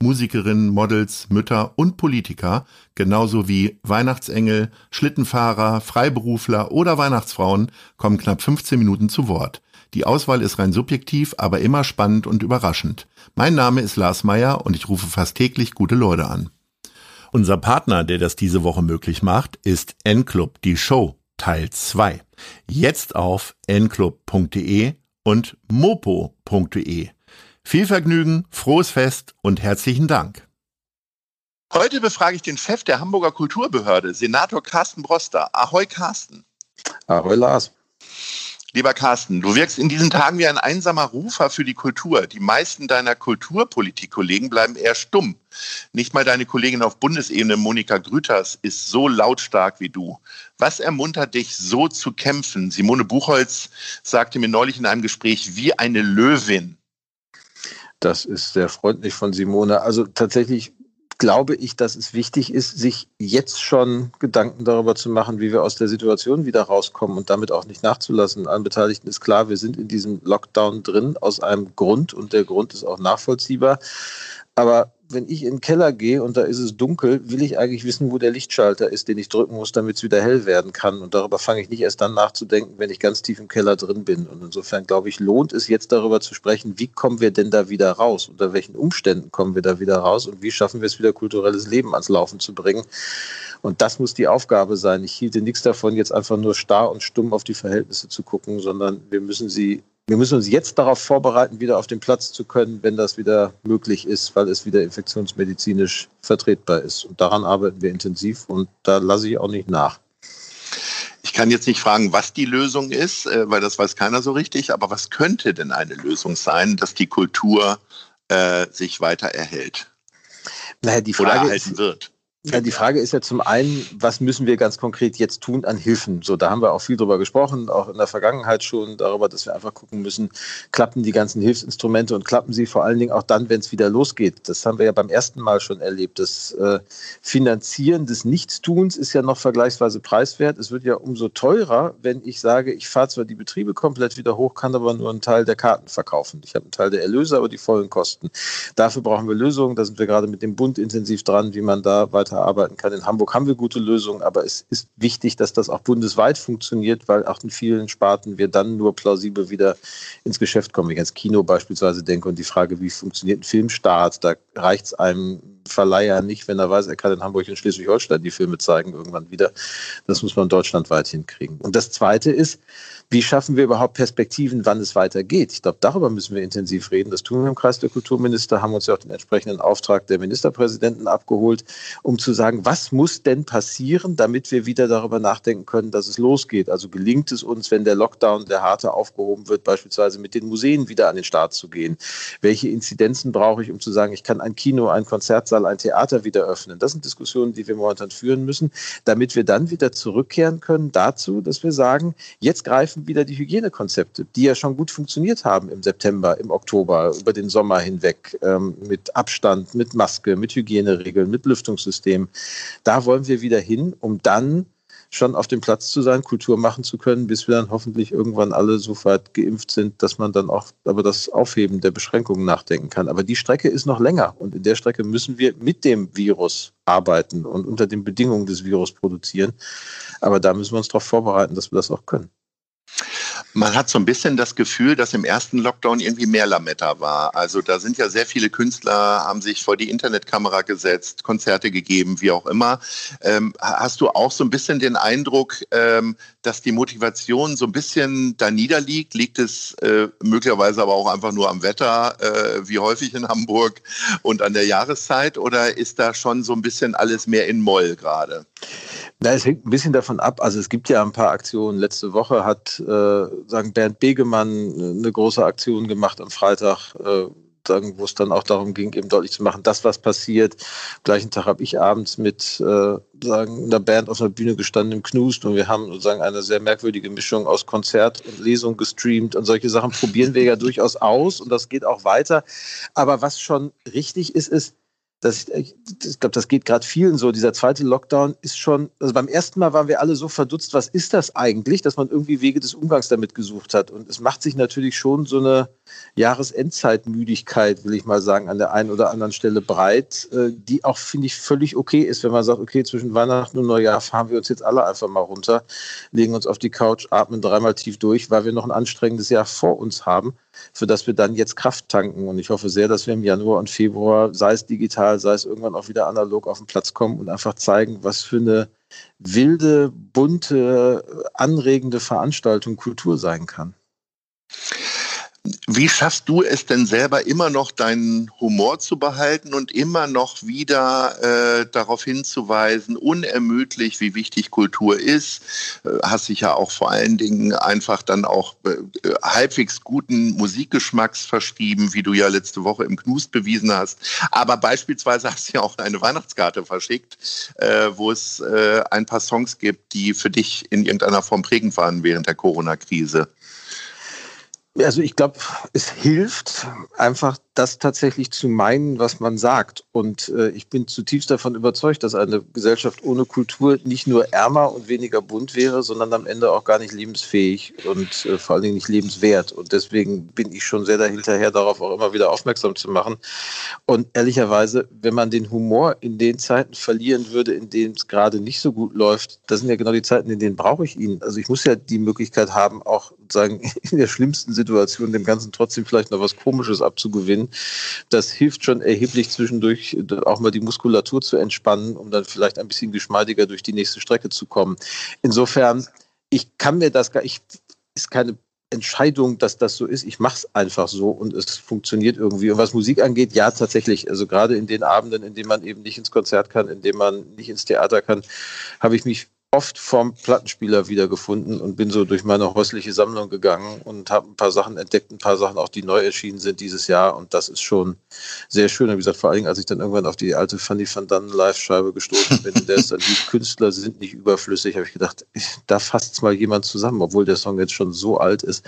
Musikerinnen, Models, Mütter und Politiker, genauso wie Weihnachtsengel, Schlittenfahrer, Freiberufler oder Weihnachtsfrauen, kommen knapp 15 Minuten zu Wort. Die Auswahl ist rein subjektiv, aber immer spannend und überraschend. Mein Name ist Lars Meyer und ich rufe fast täglich gute Leute an. Unser Partner, der das diese Woche möglich macht, ist N-Club, die Show, Teil 2. Jetzt auf nclub.de und mopo.de. Viel Vergnügen, frohes Fest und herzlichen Dank. Heute befrage ich den Chef der Hamburger Kulturbehörde, Senator Carsten Broster. Ahoi Carsten. Ahoi Lars. Lieber Carsten, du wirkst in diesen Tagen wie ein einsamer Rufer für die Kultur. Die meisten deiner Kulturpolitikkollegen bleiben eher stumm. Nicht mal deine Kollegin auf Bundesebene, Monika Grüters, ist so lautstark wie du. Was ermuntert dich, so zu kämpfen? Simone Buchholz sagte mir neulich in einem Gespräch, wie eine Löwin. Das ist sehr freundlich von Simone. Also tatsächlich glaube ich, dass es wichtig ist, sich jetzt schon Gedanken darüber zu machen, wie wir aus der Situation wieder rauskommen und damit auch nicht nachzulassen. Allen Beteiligten ist klar, wir sind in diesem Lockdown drin aus einem Grund und der Grund ist auch nachvollziehbar. Aber wenn ich in den Keller gehe und da ist es dunkel, will ich eigentlich wissen, wo der Lichtschalter ist, den ich drücken muss, damit es wieder hell werden kann. Und darüber fange ich nicht erst dann nachzudenken, wenn ich ganz tief im Keller drin bin. Und insofern glaube ich, lohnt es jetzt darüber zu sprechen, wie kommen wir denn da wieder raus? Unter welchen Umständen kommen wir da wieder raus? Und wie schaffen wir es wieder, kulturelles Leben ans Laufen zu bringen? Und das muss die Aufgabe sein. Ich hielte nichts davon, jetzt einfach nur starr und stumm auf die Verhältnisse zu gucken, sondern wir müssen sie wir müssen uns jetzt darauf vorbereiten, wieder auf den Platz zu können, wenn das wieder möglich ist, weil es wieder infektionsmedizinisch vertretbar ist. Und daran arbeiten wir intensiv und da lasse ich auch nicht nach. Ich kann jetzt nicht fragen, was die Lösung ist, äh, weil das weiß keiner so richtig, aber was könnte denn eine Lösung sein, dass die Kultur äh, sich weiter erhält? Naja, die Frage Oder erhalten ist, wird. Die Frage ist ja zum einen, was müssen wir ganz konkret jetzt tun an Hilfen? So, da haben wir auch viel drüber gesprochen, auch in der Vergangenheit schon darüber, dass wir einfach gucken müssen, klappen die ganzen Hilfsinstrumente und klappen sie vor allen Dingen auch dann, wenn es wieder losgeht. Das haben wir ja beim ersten Mal schon erlebt. Das äh, Finanzieren des Nichtstuns ist ja noch vergleichsweise preiswert. Es wird ja umso teurer, wenn ich sage, ich fahre zwar die Betriebe komplett wieder hoch, kann aber nur einen Teil der Karten verkaufen. Ich habe einen Teil der Erlöse, aber die vollen Kosten. Dafür brauchen wir Lösungen. Da sind wir gerade mit dem Bund intensiv dran, wie man da weiter weiterarbeiten kann. In Hamburg haben wir gute Lösungen, aber es ist wichtig, dass das auch bundesweit funktioniert, weil auch in vielen Sparten wir dann nur plausibel wieder ins Geschäft kommen. Wenn ich ans Kino beispielsweise denke und die Frage, wie funktioniert ein Filmstart, da reicht es einem Verleiher nicht, wenn er weiß, er kann in Hamburg und Schleswig-Holstein die Filme zeigen irgendwann wieder. Das muss man deutschlandweit hinkriegen. Und das Zweite ist, wie schaffen wir überhaupt Perspektiven, wann es weitergeht? Ich glaube, darüber müssen wir intensiv reden. Das tun wir im Kreis der Kulturminister, haben uns ja auch den entsprechenden Auftrag der Ministerpräsidenten abgeholt, um zu sagen, was muss denn passieren, damit wir wieder darüber nachdenken können, dass es losgeht. Also gelingt es uns, wenn der Lockdown, der harte aufgehoben wird, beispielsweise mit den Museen wieder an den Start zu gehen? Welche Inzidenzen brauche ich, um zu sagen, ich kann ein Kino, ein Konzertsaal, ein Theater wieder öffnen? Das sind Diskussionen, die wir momentan führen müssen, damit wir dann wieder zurückkehren können dazu, dass wir sagen, jetzt greifen greifen wieder die Hygienekonzepte, die ja schon gut funktioniert haben im September, im Oktober, über den Sommer hinweg, ähm, mit Abstand, mit Maske, mit Hygieneregeln, mit Lüftungssystem. Da wollen wir wieder hin, um dann schon auf dem Platz zu sein, Kultur machen zu können, bis wir dann hoffentlich irgendwann alle so weit geimpft sind, dass man dann auch über das Aufheben der Beschränkungen nachdenken kann. Aber die Strecke ist noch länger und in der Strecke müssen wir mit dem Virus arbeiten und unter den Bedingungen des Virus produzieren. Aber da müssen wir uns darauf vorbereiten, dass wir das auch können. Man hat so ein bisschen das Gefühl, dass im ersten Lockdown irgendwie mehr Lametta war. Also da sind ja sehr viele Künstler, haben sich vor die Internetkamera gesetzt, Konzerte gegeben, wie auch immer. Ähm, hast du auch so ein bisschen den Eindruck, ähm, dass die Motivation so ein bisschen da niederliegt? Liegt es äh, möglicherweise aber auch einfach nur am Wetter, äh, wie häufig in Hamburg und an der Jahreszeit? Oder ist da schon so ein bisschen alles mehr in Moll gerade? Na, es hängt ein bisschen davon ab. Also es gibt ja ein paar Aktionen. Letzte Woche hat äh, sagen Bernd Begemann eine große Aktion gemacht am Freitag. Äh, wo es dann auch darum ging, eben deutlich zu machen, das, was passiert. Gleichen Tag habe ich abends mit äh, sagen, einer Band auf einer Bühne gestanden im Knust und wir haben sozusagen eine sehr merkwürdige Mischung aus Konzert und Lesung gestreamt und solche Sachen probieren wir ja durchaus aus und das geht auch weiter. Aber was schon richtig ist, ist, das, ich, ich glaube, das geht gerade vielen so. Dieser zweite Lockdown ist schon, also beim ersten Mal waren wir alle so verdutzt, was ist das eigentlich, dass man irgendwie Wege des Umgangs damit gesucht hat. Und es macht sich natürlich schon so eine Jahresendzeitmüdigkeit, will ich mal sagen, an der einen oder anderen Stelle breit, äh, die auch, finde ich, völlig okay ist, wenn man sagt, okay, zwischen Weihnachten und Neujahr fahren wir uns jetzt alle einfach mal runter, legen uns auf die Couch, atmen dreimal tief durch, weil wir noch ein anstrengendes Jahr vor uns haben für das wir dann jetzt Kraft tanken. Und ich hoffe sehr, dass wir im Januar und Februar, sei es digital, sei es irgendwann auch wieder analog auf den Platz kommen und einfach zeigen, was für eine wilde, bunte, anregende Veranstaltung Kultur sein kann. Wie schaffst du es denn selber immer noch deinen Humor zu behalten und immer noch wieder äh, darauf hinzuweisen, unermüdlich, wie wichtig Kultur ist? Äh, hast dich ja auch vor allen Dingen einfach dann auch äh, halbwegs guten Musikgeschmacks verschrieben, wie du ja letzte Woche im Knust bewiesen hast. Aber beispielsweise hast du ja auch eine Weihnachtskarte verschickt, äh, wo es äh, ein paar Songs gibt, die für dich in irgendeiner Form prägend waren während der Corona-Krise. Also ich glaube, es hilft einfach das tatsächlich zu meinen, was man sagt. Und äh, ich bin zutiefst davon überzeugt, dass eine Gesellschaft ohne Kultur nicht nur ärmer und weniger bunt wäre, sondern am Ende auch gar nicht lebensfähig und äh, vor allen Dingen nicht lebenswert. Und deswegen bin ich schon sehr dahinterher, darauf auch immer wieder aufmerksam zu machen. Und ehrlicherweise, wenn man den Humor in den Zeiten verlieren würde, in denen es gerade nicht so gut läuft, das sind ja genau die Zeiten, in denen brauche ich ihn. Also ich muss ja die Möglichkeit haben, auch sagen, in der schlimmsten Situation dem Ganzen trotzdem vielleicht noch was Komisches abzugewinnen das hilft schon erheblich zwischendurch auch mal die Muskulatur zu entspannen, um dann vielleicht ein bisschen geschmeidiger durch die nächste Strecke zu kommen. Insofern, ich kann mir das gar, ich ist keine Entscheidung, dass das so ist. Ich mache es einfach so und es funktioniert irgendwie. Und was Musik angeht, ja, tatsächlich. Also gerade in den Abenden, in denen man eben nicht ins Konzert kann, in denen man nicht ins Theater kann, habe ich mich oft vom Plattenspieler wiedergefunden und bin so durch meine häusliche Sammlung gegangen und habe ein paar Sachen entdeckt, ein paar Sachen auch, die neu erschienen sind dieses Jahr und das ist schon sehr schön. Und wie gesagt, vor allen Dingen, als ich dann irgendwann auf die alte Fanny van Dannen Live-Scheibe gestoßen bin, der ist dann, die Künstler sind nicht überflüssig, habe ich gedacht, da fasst mal jemand zusammen, obwohl der Song jetzt schon so alt ist.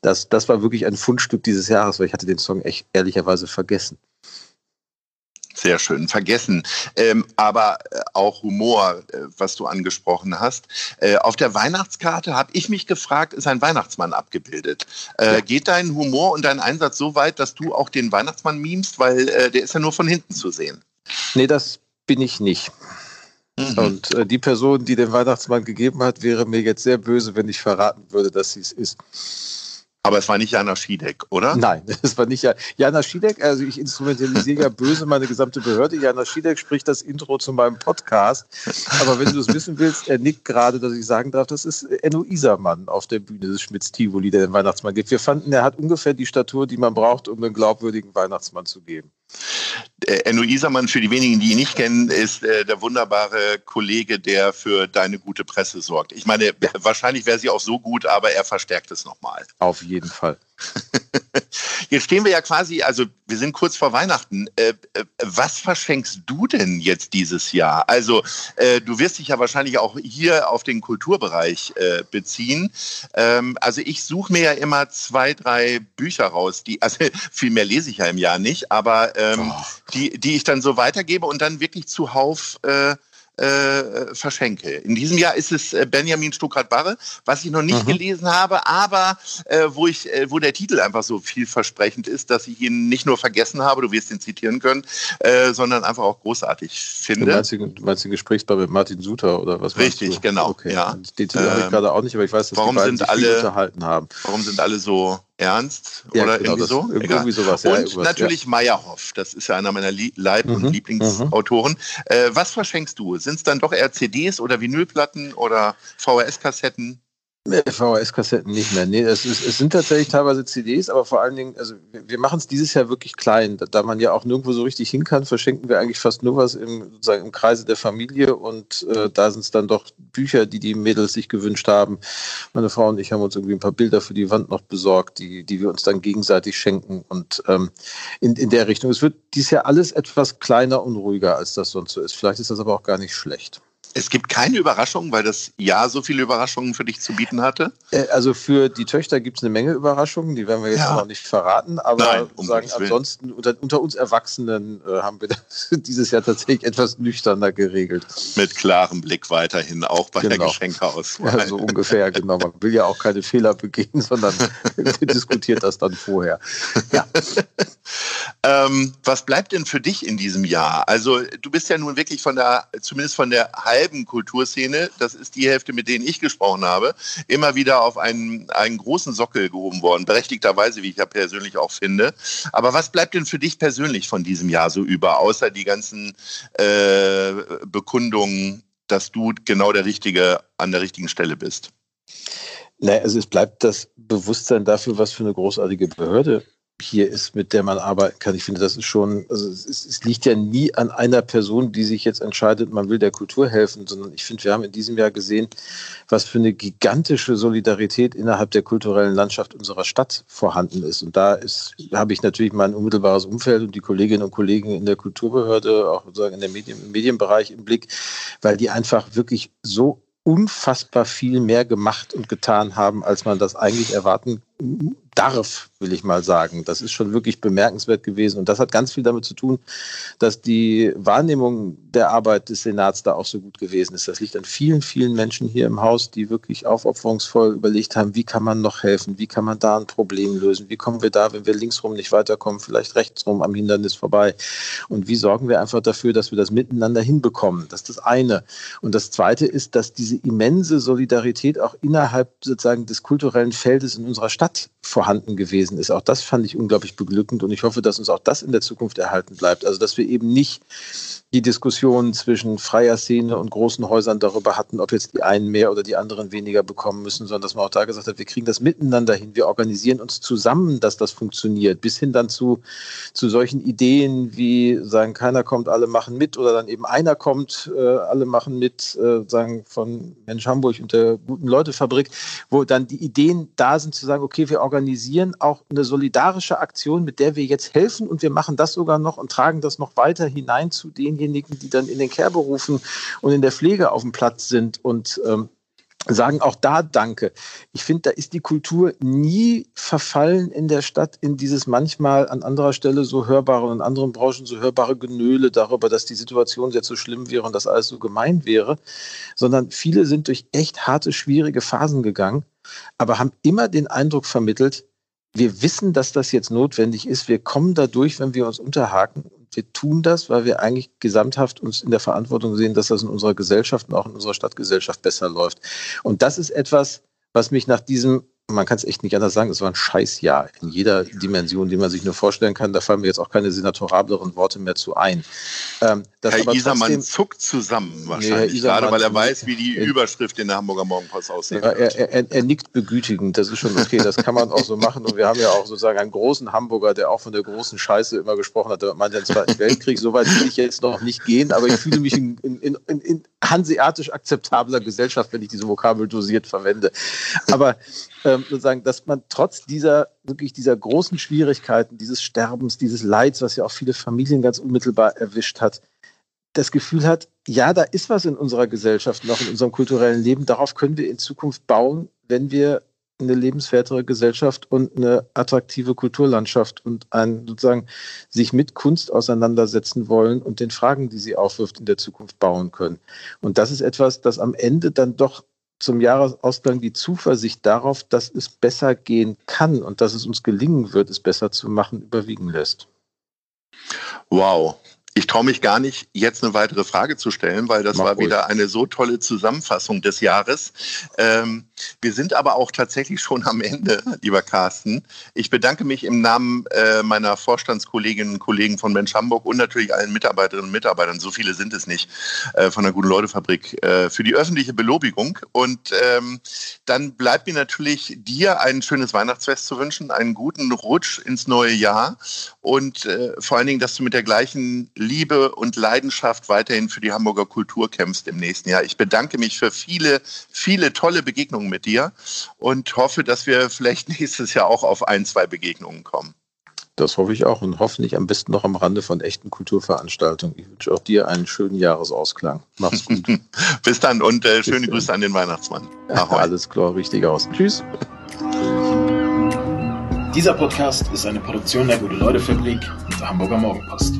Das, das war wirklich ein Fundstück dieses Jahres, weil ich hatte den Song echt ehrlicherweise vergessen. Sehr schön. Vergessen. Ähm, aber äh, auch Humor, äh, was du angesprochen hast. Äh, auf der Weihnachtskarte habe ich mich gefragt, ist ein Weihnachtsmann abgebildet. Äh, ja. Geht dein Humor und dein Einsatz so weit, dass du auch den Weihnachtsmann memst? Weil äh, der ist ja nur von hinten zu sehen. Nee, das bin ich nicht. Mhm. Und äh, die Person, die den Weihnachtsmann gegeben hat, wäre mir jetzt sehr böse, wenn ich verraten würde, dass sie es ist. Aber es war nicht Jana Schiedek, oder? Nein, es war nicht Jana Schiedek. Also ich instrumentalisiere ja böse meine gesamte Behörde. Jana Schiedek spricht das Intro zu meinem Podcast. Aber wenn du es wissen willst, er nickt gerade, dass ich sagen darf, das ist Enno Isermann auf der Bühne des Schmitz-Tivoli, der den Weihnachtsmann gibt. Wir fanden, er hat ungefähr die Statur, die man braucht, um einen glaubwürdigen Weihnachtsmann zu geben. Äh, Enno Isermann, für die wenigen, die ihn nicht kennen, ist äh, der wunderbare Kollege, der für deine gute Presse sorgt. Ich meine, wahrscheinlich wäre sie auch so gut, aber er verstärkt es nochmal. Auf jeden Fall. Jetzt stehen wir ja quasi, also wir sind kurz vor Weihnachten. Äh, äh, was verschenkst du denn jetzt dieses Jahr? Also äh, du wirst dich ja wahrscheinlich auch hier auf den Kulturbereich äh, beziehen. Ähm, also ich suche mir ja immer zwei, drei Bücher raus, die, also viel mehr lese ich ja im Jahr nicht, aber ähm, oh. die, die ich dann so weitergebe und dann wirklich zuhauf äh, verschenke. In diesem Jahr ist es äh, Benjamin Stuckrad-Barre, was ich noch nicht mhm. gelesen habe, aber äh, wo ich, äh, wo der Titel einfach so vielversprechend ist, dass ich ihn nicht nur vergessen habe, du wirst ihn zitieren können, äh, sondern einfach auch großartig finde. Du meinst, du meinst den Gesprächsbar mit Martin Suter oder was? Richtig, genau. Okay. Ja. Den Titel ähm, habe ich gerade auch nicht, aber ich weiß, dass warum die beiden sind alle, unterhalten haben. Warum sind alle so ernst ja, oder genau, irgendwie so. Irgendwie sowas. Ja, und natürlich ja. Meyerhoff, das ist ja einer meiner Leib- und mhm, Lieblingsautoren. Mhm. Äh, was verschenkst du? Sind es dann doch eher CDs oder Vinylplatten oder VHS-Kassetten? VHS-Kassetten nicht mehr. Nee, es, ist, es, sind tatsächlich teilweise CDs, aber vor allen Dingen, also wir, machen es dieses Jahr wirklich klein. Da, da, man ja auch nirgendwo so richtig hin kann, verschenken wir eigentlich fast nur was im, sozusagen im Kreise der Familie und äh, da sind es dann doch Bücher, die die Mädels sich gewünscht haben. Meine Frau und ich haben uns irgendwie ein paar Bilder für die Wand noch besorgt, die, die wir uns dann gegenseitig schenken und ähm, in, in der Richtung. Es wird dieses Jahr alles etwas kleiner und ruhiger, als das sonst so ist. Vielleicht ist das aber auch gar nicht schlecht. Es gibt keine Überraschungen, weil das Jahr so viele Überraschungen für dich zu bieten hatte? Äh, also für die Töchter gibt es eine Menge Überraschungen, die werden wir jetzt ja. noch nicht verraten, aber Nein, um sagen, ansonsten unter, unter, uns Erwachsenen äh, haben wir das dieses Jahr tatsächlich etwas nüchterner geregelt. Mit klarem Blick weiterhin, auch bei genau. der Geschenkeauswahl. Ja, so ungefähr, genau. Man will ja auch keine Fehler begehen, sondern diskutiert das dann vorher. Ja. ähm, was bleibt denn für dich in diesem Jahr? Also du bist ja nun wirklich von der, zumindest von der halben halben Kulturszene, das ist die Hälfte, mit denen ich gesprochen habe, immer wieder auf einen, einen großen Sockel gehoben worden. Berechtigterweise, wie ich ja persönlich auch finde. Aber was bleibt denn für dich persönlich von diesem Jahr so über, außer die ganzen äh, Bekundungen, dass du genau der Richtige an der richtigen Stelle bist? Naja, also es bleibt das Bewusstsein dafür, was für eine großartige Behörde hier ist, mit der man arbeiten kann. Ich finde, das ist schon, also es, es, liegt ja nie an einer Person, die sich jetzt entscheidet, man will der Kultur helfen, sondern ich finde, wir haben in diesem Jahr gesehen, was für eine gigantische Solidarität innerhalb der kulturellen Landschaft unserer Stadt vorhanden ist. Und da ist, habe ich natürlich mein unmittelbares Umfeld und die Kolleginnen und Kollegen in der Kulturbehörde, auch sozusagen in der Medien, im Medienbereich im Blick, weil die einfach wirklich so unfassbar viel mehr gemacht und getan haben, als man das eigentlich erwarten darf, will ich mal sagen. Das ist schon wirklich bemerkenswert gewesen. Und das hat ganz viel damit zu tun, dass die Wahrnehmung der Arbeit des Senats da auch so gut gewesen ist. Das liegt an vielen, vielen Menschen hier im Haus, die wirklich aufopferungsvoll überlegt haben, wie kann man noch helfen, wie kann man da ein Problem lösen, wie kommen wir da, wenn wir linksrum nicht weiterkommen, vielleicht rechtsrum am Hindernis vorbei. Und wie sorgen wir einfach dafür, dass wir das miteinander hinbekommen. Das ist das eine. Und das zweite ist, dass diese immense Solidarität auch innerhalb sozusagen des kulturellen Feldes in unserer Stadt vorhanden gewesen ist. Auch das fand ich unglaublich beglückend und ich hoffe, dass uns auch das in der Zukunft erhalten bleibt. Also, dass wir eben nicht die Diskussion zwischen freier Szene und großen Häusern darüber hatten, ob jetzt die einen mehr oder die anderen weniger bekommen müssen, sondern dass man auch da gesagt hat, wir kriegen das miteinander hin, wir organisieren uns zusammen, dass das funktioniert, bis hin dann zu, zu solchen Ideen wie sagen, keiner kommt, alle machen mit oder dann eben einer kommt, äh, alle machen mit, äh, sagen von Mensch Hamburg und der guten Leutefabrik, wo dann die Ideen da sind zu sagen, okay, wir organisieren auch eine solidarische Aktion, mit der wir jetzt helfen und wir machen das sogar noch und tragen das noch weiter hinein zu den denjenigen, die dann in den Care-Berufen und in der Pflege auf dem Platz sind und ähm, sagen auch da Danke. Ich finde, da ist die Kultur nie verfallen in der Stadt in dieses manchmal an anderer Stelle so hörbare und in anderen Branchen so hörbare Genöle darüber, dass die Situation jetzt so schlimm wäre und dass alles so gemein wäre, sondern viele sind durch echt harte, schwierige Phasen gegangen, aber haben immer den Eindruck vermittelt, wir wissen, dass das jetzt notwendig ist. Wir kommen dadurch, wenn wir uns unterhaken wir tun das, weil wir eigentlich gesamthaft uns in der Verantwortung sehen, dass das in unserer Gesellschaft und auch in unserer Stadtgesellschaft besser läuft. Und das ist etwas, was mich nach diesem man kann es echt nicht anders sagen, es war ein Scheißjahr in jeder Dimension, die man sich nur vorstellen kann. Da fallen mir jetzt auch keine senatorableren Worte mehr zu ein. Ähm, Herr Isermann zuckt zusammen wahrscheinlich, nee, gerade weil er weiß, wie die Überschrift in der Hamburger Morgenpost aussieht. Ja, er, er, er, nickt begütigend, das ist schon okay, das kann man auch so machen. Und wir haben ja auch sozusagen einen großen Hamburger, der auch von der großen Scheiße immer gesprochen hat, der meinte den Zweiten Weltkrieg, so weit will ich jetzt noch nicht gehen, aber ich fühle mich in, in, in, in hanseatisch akzeptabler Gesellschaft, wenn ich diese Vokabel dosiert verwende. Aber ähm, sozusagen, dass man trotz dieser wirklich dieser großen Schwierigkeiten, dieses Sterbens, dieses Leids, was ja auch viele Familien ganz unmittelbar erwischt hat, das Gefühl hat, ja, da ist was in unserer Gesellschaft noch, in unserem kulturellen Leben. Darauf können wir in Zukunft bauen, wenn wir eine lebenswertere Gesellschaft und eine attraktive Kulturlandschaft und ein sozusagen sich mit Kunst auseinandersetzen wollen und den Fragen, die sie aufwirft, in der Zukunft bauen können. Und das ist etwas, das am Ende dann doch zum Jahresausgang die Zuversicht darauf, dass es besser gehen kann und dass es uns gelingen wird, es besser zu machen, überwiegen lässt. Wow. Ich traue mich gar nicht, jetzt eine weitere Frage zu stellen, weil das Mach war ruhig. wieder eine so tolle Zusammenfassung des Jahres. Ähm, wir sind aber auch tatsächlich schon am Ende, lieber Carsten. Ich bedanke mich im Namen äh, meiner Vorstandskolleginnen und Kollegen von Mensch Hamburg und natürlich allen Mitarbeiterinnen und Mitarbeitern, so viele sind es nicht, äh, von der Guten-Leute-Fabrik, äh, für die öffentliche Belobigung. Und ähm, dann bleibt mir natürlich dir ein schönes Weihnachtsfest zu wünschen, einen guten Rutsch ins neue Jahr und äh, vor allen Dingen, dass du mit der gleichen Liebe und Leidenschaft weiterhin für die Hamburger Kultur kämpfst im nächsten Jahr. Ich bedanke mich für viele, viele tolle Begegnungen mit dir und hoffe, dass wir vielleicht nächstes Jahr auch auf ein, zwei Begegnungen kommen. Das hoffe ich auch und hoffentlich am besten noch am Rande von echten Kulturveranstaltungen. Ich wünsche auch dir einen schönen Jahresausklang. Mach's gut. Bis dann und äh, schöne dann. Grüße an den Weihnachtsmann. Ahoi. Alles klar, richtig aus. Tschüss. Dieser Podcast ist eine Produktion der Gute-Leute-Fabrik und der Hamburger Morgenpost.